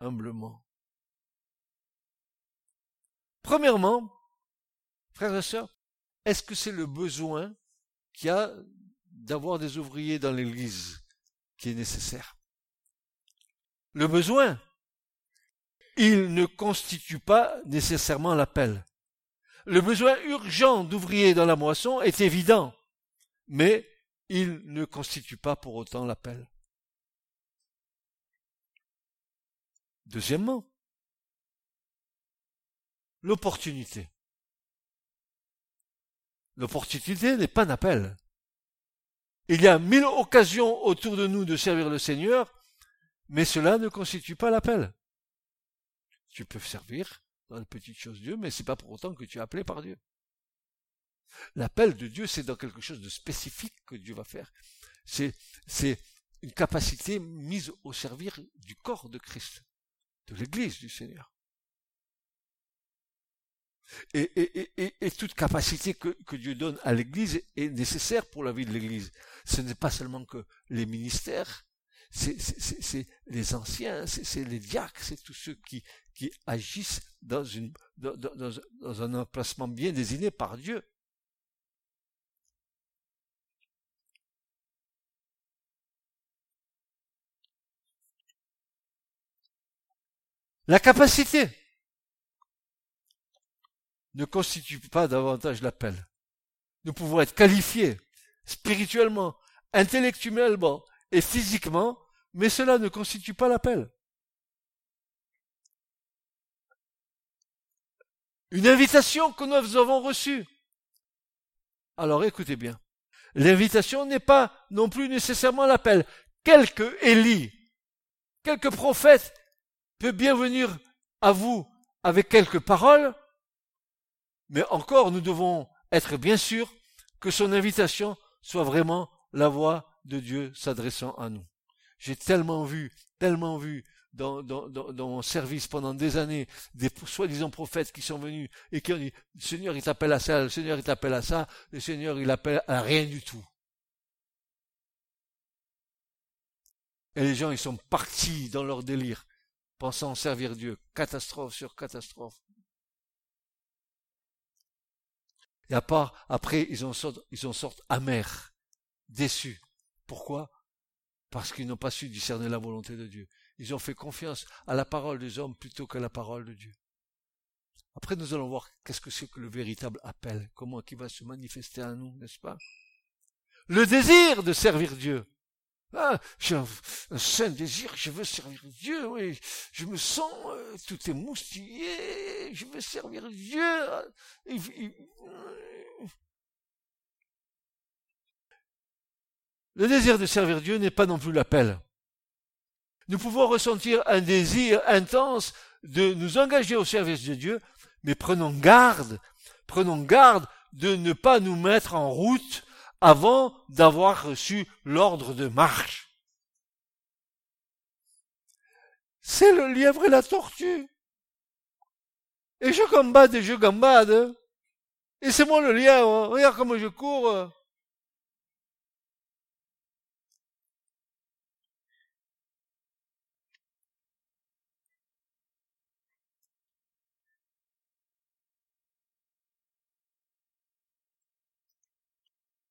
humblement. Premièrement, frères et sœurs, est-ce que c'est le besoin qu'il y a d'avoir des ouvriers dans l'Église qui est nécessaire? Le besoin, il ne constitue pas nécessairement l'appel. Le besoin urgent d'ouvriers dans la moisson est évident, mais il ne constitue pas pour autant l'appel. Deuxièmement, l'opportunité. L'opportunité n'est pas un appel. Il y a mille occasions autour de nous de servir le Seigneur, mais cela ne constitue pas l'appel. Tu peux servir dans les petites choses Dieu, mais c'est pas pour autant que tu es appelé par Dieu. L'appel de Dieu, c'est dans quelque chose de spécifique que Dieu va faire. C'est, une capacité mise au service du corps de Christ, de l'Église du Seigneur. Et, toute capacité que, Dieu donne à l'Église est nécessaire pour la vie de l'Église. Ce n'est pas seulement que les ministères, c'est, les anciens, c'est, les diacres, c'est tous ceux qui, agissent dans un emplacement bien désigné par Dieu. La capacité. ne constitue pas davantage l'appel. Nous pouvons être qualifiés spirituellement, intellectuellement et physiquement, mais cela ne constitue pas l'appel. Une invitation que nous avons reçue. Alors écoutez bien. L'invitation n'est pas non plus nécessairement l'appel. Quelque Élie, quelque prophète peut bien venir à vous avec quelques paroles, mais encore nous devons être bien sûrs que son invitation soit vraiment la voix de Dieu s'adressant à nous. J'ai tellement vu, tellement vu dans, mon service pendant des années des soi-disant prophètes qui sont venus et qui ont dit le Seigneur il t'appelle à ça, le Seigneur il t'appelle à ça, le Seigneur il appelle à rien du tout. Et les gens ils sont partis dans leur délire, pensant servir Dieu, catastrophe sur catastrophe. Et à part, après, ils en sortent, ils amers, déçus. Pourquoi? Parce qu'ils n'ont pas su discerner la volonté de Dieu. Ils ont fait confiance à la parole des hommes plutôt qu'à la parole de Dieu. Après, nous allons voir qu'est-ce que c'est que le véritable appel, comment il va se manifester à nous, n'est-ce pas? Le désir de servir Dieu. Ah, j'ai un, saint désir, je veux servir Dieu, oui. Je me sens euh, tout émoustillé, je veux servir Dieu. Le désir de servir Dieu n'est pas non plus l'appel. Nous pouvons ressentir un désir intense de nous engager au service de Dieu, mais prenons garde, prenons garde de ne pas nous mettre en route avant d'avoir reçu l'ordre de marche. C'est le lièvre et la tortue. Et je gambade et je gambade. Et c'est moi le lièvre. Regarde comment je cours.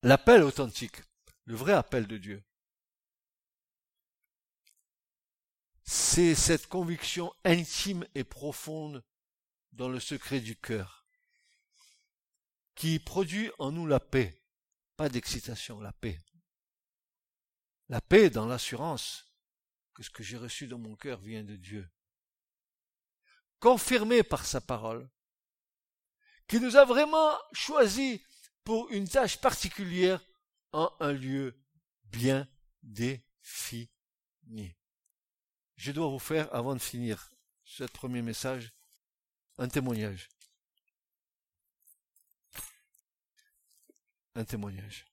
L'appel authentique, le vrai appel de Dieu, c'est cette conviction intime et profonde dans le secret du cœur, qui produit en nous la paix, pas d'excitation, la paix. La paix dans l'assurance que ce que j'ai reçu dans mon cœur vient de Dieu, confirmé par sa parole, qui nous a vraiment choisi pour une tâche particulière en un lieu bien défini. Je dois vous faire, avant de finir ce premier message, un témoignage. Un témoignage.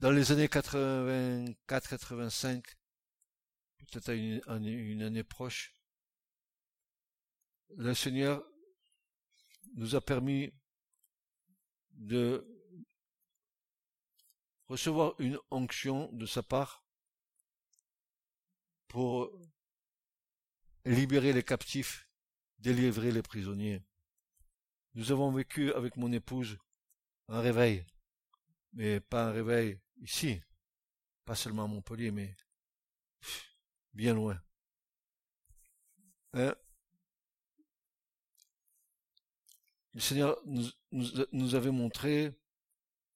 Dans les années 84-85, peut-être à une, année proche, le Seigneur nous a permis de recevoir une onction de sa part pour libérer les captifs, délivrer les prisonniers. Nous avons vécu avec mon épouse un réveil, mais pas un réveil ici, pas seulement à Montpellier, mais bien loin. Hein? Le Seigneur nous, avait montré,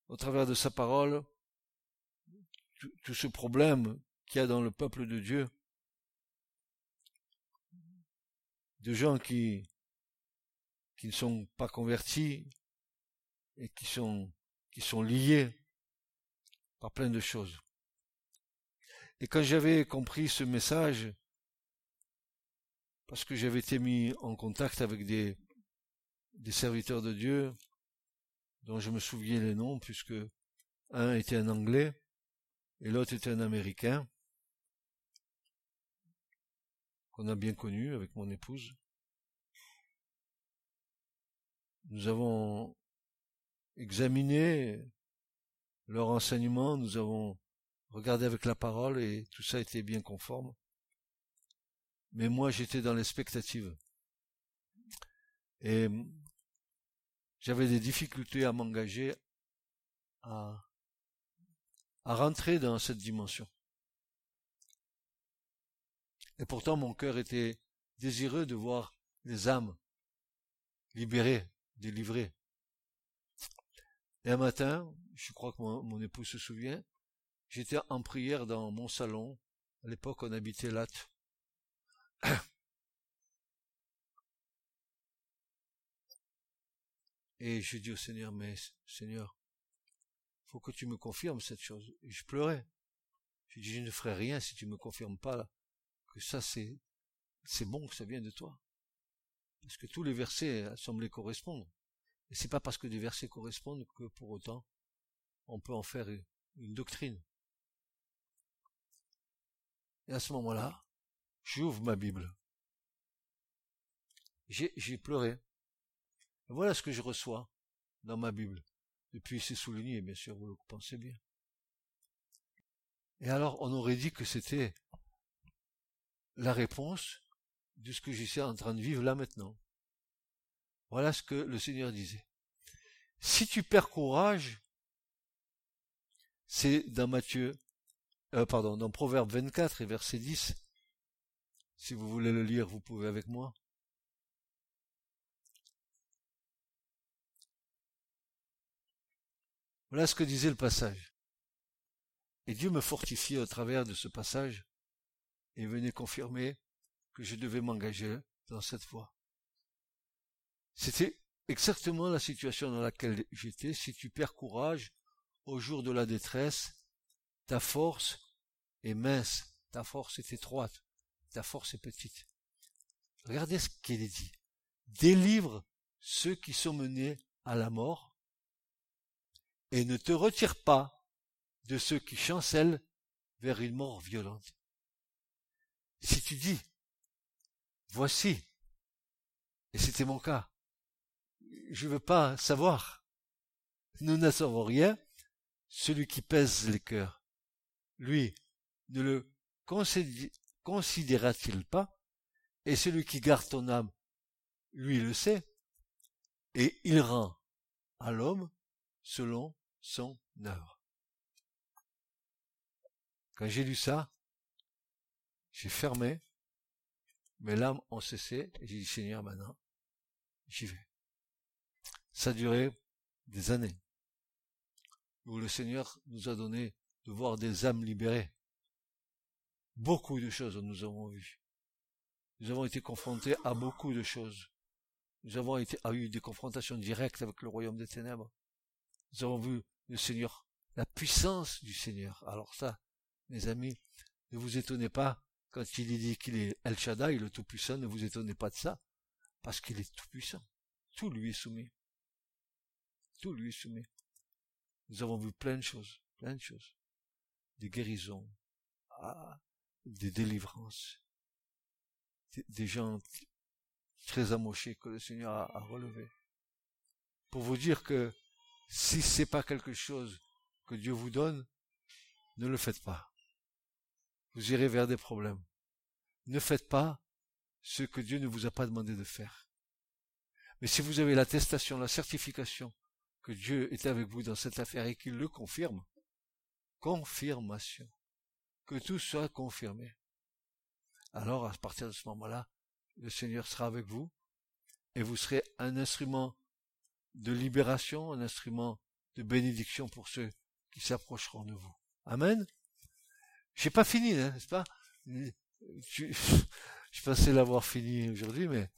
au travers de sa parole, tout, ce problème qu'il y a dans le peuple de Dieu, de gens qui, qui ne sont pas convertis et qui sont, qui sont liés par plein de choses. Et quand j'avais compris ce message, parce que j'avais été mis en contact avec des, serviteurs de Dieu, dont je me souviens les noms, puisque un était un Anglais et l'autre était un Américain, qu'on a bien connu avec mon épouse. Nous avons examiné leur enseignement, nous avons regardez avec la parole et tout ça était bien conforme. Mais moi, j'étais dans l'expectative. Et j'avais des difficultés à m'engager à, à rentrer dans cette dimension. Et pourtant mon cœur était désireux de voir les âmes libérées, délivrées. Et un matin, je crois que mon, époux se souvient, j'étais en prière dans mon salon. À l'époque, on habitait Latte. *coughs* Et je dis au Seigneur, mais Seigneur, faut que tu me confirmes cette chose. Et je pleurais. Je dis, je ne ferai rien si tu me confirmes pas que ça c'est, c'est bon, que ça vient de toi. Parce que tous les versets semblaient correspondre. Et c'est pas parce que des versets correspondent que pour autant on peut en faire une doctrine. Et à ce moment-là, j'ouvre ma Bible. J'ai pleuré. voilà ce que je reçois dans ma Bible. Depuis c'est souligné, bien sûr, vous le pensez bien. Et alors, on aurait dit que c'était la réponse de ce que je suis en train de vivre là maintenant. Voilà ce que le Seigneur disait. Si tu perds courage, c'est dans Matthieu, euh, pardon, dans Proverbe 24 et verset 10. Si vous voulez le lire, vous pouvez avec moi. Voilà ce que disait le passage. Et Dieu me fortifiait au travers de ce passage et venait confirmer que je devais m'engager dans cette voie. C'était exactement la situation dans laquelle j'étais. Si tu perds courage au jour de la détresse, ta force est mince, ta force est étroite, ta force est petite. Regardez ce qu'il est dit. Délivre ceux qui sont menés à la mort et ne te retire pas de ceux qui chancellent vers une mort violente. Si tu dis, voici, et c'était mon cas, je veux pas savoir. Nous ne savons rien. Celui qui pèse les cœurs, lui, ne le considéra-t-il pas? Et celui qui garde ton âme, lui le sait. Et il rend à l'homme selon son œuvre. Quand j'ai lu ça, j'ai fermé, mes larmes ont cessé, et j'ai dit Seigneur maintenant, j'y vais. Ça a duré des années, où le Seigneur nous a donné de voir des âmes libérées. Beaucoup de choses nous avons vues. Nous avons été confrontés à beaucoup de choses. Nous avons été, eu des confrontations directes avec le royaume des ténèbres. Nous avons vu le Seigneur, la puissance du Seigneur. Alors ça, mes amis, ne vous étonnez pas quand il dit qu'il est El Shaddai, le Tout-Puissant, ne vous étonnez pas de ça, parce qu'il est Tout-Puissant. Tout lui est soumis tout lui est soumis. Nous avons vu plein de choses, plein de choses. Des guérisons, ah, des délivrances, des, gens très amochés que le Seigneur a, a relevés. Pour vous dire que si c'est pas quelque chose que Dieu vous donne, ne le faites pas. Vous irez vers des problèmes. Ne faites pas ce que Dieu ne vous a pas demandé de faire. Mais si vous avez l'attestation, la certification que Dieu est avec vous dans cette affaire et qu'il le confirme. Confirmation. Que tout soit confirmé. Alors, à partir de ce moment-là, le Seigneur sera avec vous et vous serez un instrument de libération, un instrument de bénédiction pour ceux qui s'approcheront de vous. Amen. J'ai pas fini, hein, n'est-ce pas? Je, *laughs* je, pensais l'avoir fini aujourd'hui, mais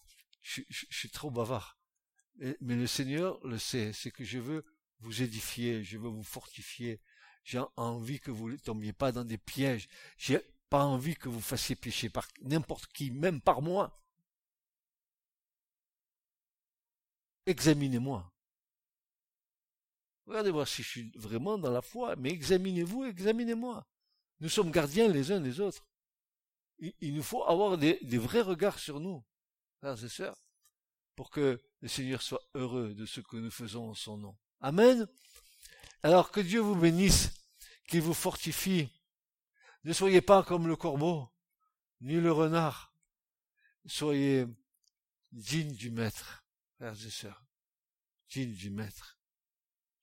je, suis trop bavard mais le Seigneur le sait, c'est que je veux vous édifier, je veux vous fortifier. J'ai envie que vous ne tombiez pas dans des pièges. J'ai pas envie que vous fassiez pécher par n'importe qui, même par moi. Examinez-moi. Regardez voir si je suis vraiment dans la foi, mais examinez-vous, examinez-moi. Nous sommes gardiens les uns des autres. Il, nous faut avoir des, des vrais regards sur nous, frères et sœurs pour que le Seigneur soit heureux de ce que nous faisons en son nom. Amen. Alors que Dieu vous bénisse, qu'il vous fortifie. Ne soyez pas comme le corbeau, ni le renard. Soyez dignes du Maître, frères et sœurs. Dignes du Maître.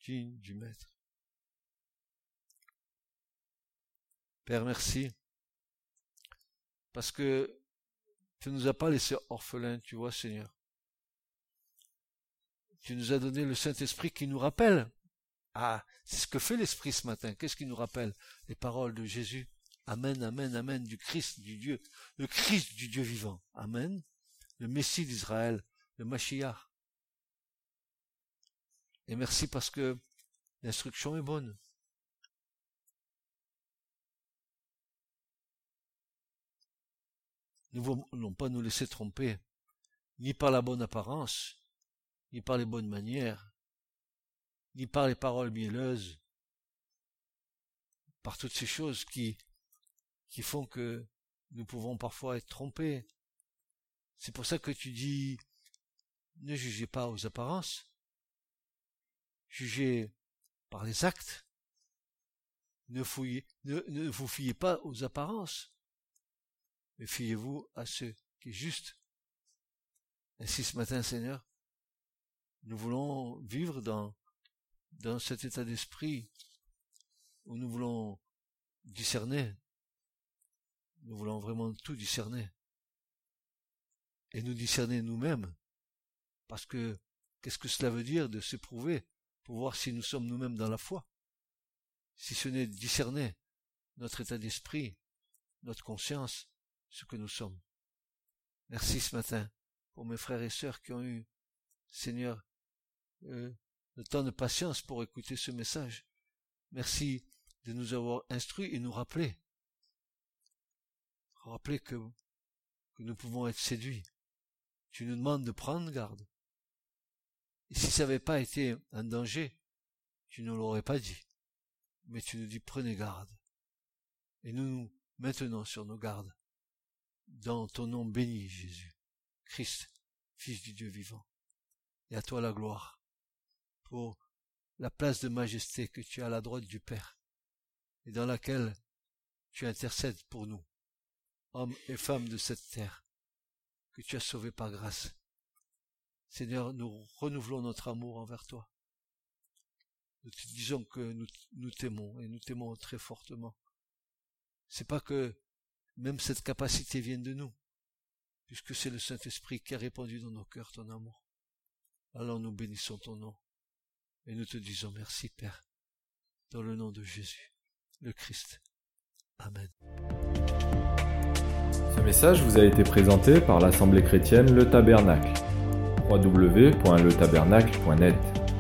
Dignes du Maître. Père, merci Parce que tu ne nous as pas laissés orphelins, tu vois, Seigneur. Tu nous as donné le Saint-Esprit qui nous rappelle. Ah, c'est ce que fait l'Esprit ce matin. Qu'est-ce qui nous rappelle Les paroles de Jésus. Amen, amen, amen, du Christ, du Dieu, le Christ du Dieu vivant. Amen. Le Messie d'Israël, le Mashiach. Et merci parce que l'instruction est bonne. Nous ne voulons pas nous laisser tromper, ni par la bonne apparence, ni par les bonnes manières, ni par les paroles mielleuses, par toutes ces choses qui, qui font que nous pouvons parfois être trompés. C'est pour ça que tu dis, ne jugez pas aux apparences, jugez par les actes, ne, fouillez, ne, ne vous fiez pas aux apparences, mais fiez-vous à ce qui est juste. Ainsi ce matin, Seigneur, nous voulons vivre dans, dans cet état d'esprit où nous voulons discerner. Nous voulons vraiment tout discerner. Et nous discerner nous-mêmes. Parce que qu'est-ce que cela veut dire de s'éprouver pour voir si nous sommes nous-mêmes dans la foi? Si ce n'est discerner notre état d'esprit, notre conscience, ce que nous sommes. Merci ce matin pour mes frères et sœurs qui ont eu, Seigneur, euh, le temps de patience pour écouter ce message. Merci de nous avoir instruits et nous rappeler, rappeler que, que nous pouvons être séduits. Tu nous demandes de prendre garde. Et si ça n'avait pas été un danger, tu ne l'aurais pas dit. Mais tu nous dis prenez garde. Et nous nous maintenons sur nos gardes. Dans ton nom béni, Jésus, Christ, Fils du Dieu vivant. Et à toi la gloire pour la place de majesté que tu as à la droite du Père et dans laquelle tu intercèdes pour nous, hommes et femmes de cette terre, que tu as sauvés par grâce. Seigneur, nous renouvelons notre amour envers toi. Nous te disons que nous, t'aimons et nous t'aimons très fortement. C'est pas que même cette capacité vienne de nous, puisque c'est le Saint-Esprit qui a répandu dans nos cœurs ton amour. Alors nous bénissons ton nom et nous te disons merci Père, dans le nom de Jésus, le Christ. Amen.
Ce message vous a été présenté par l'Assemblée chrétienne Le Tabernacle. www.letabernacle.net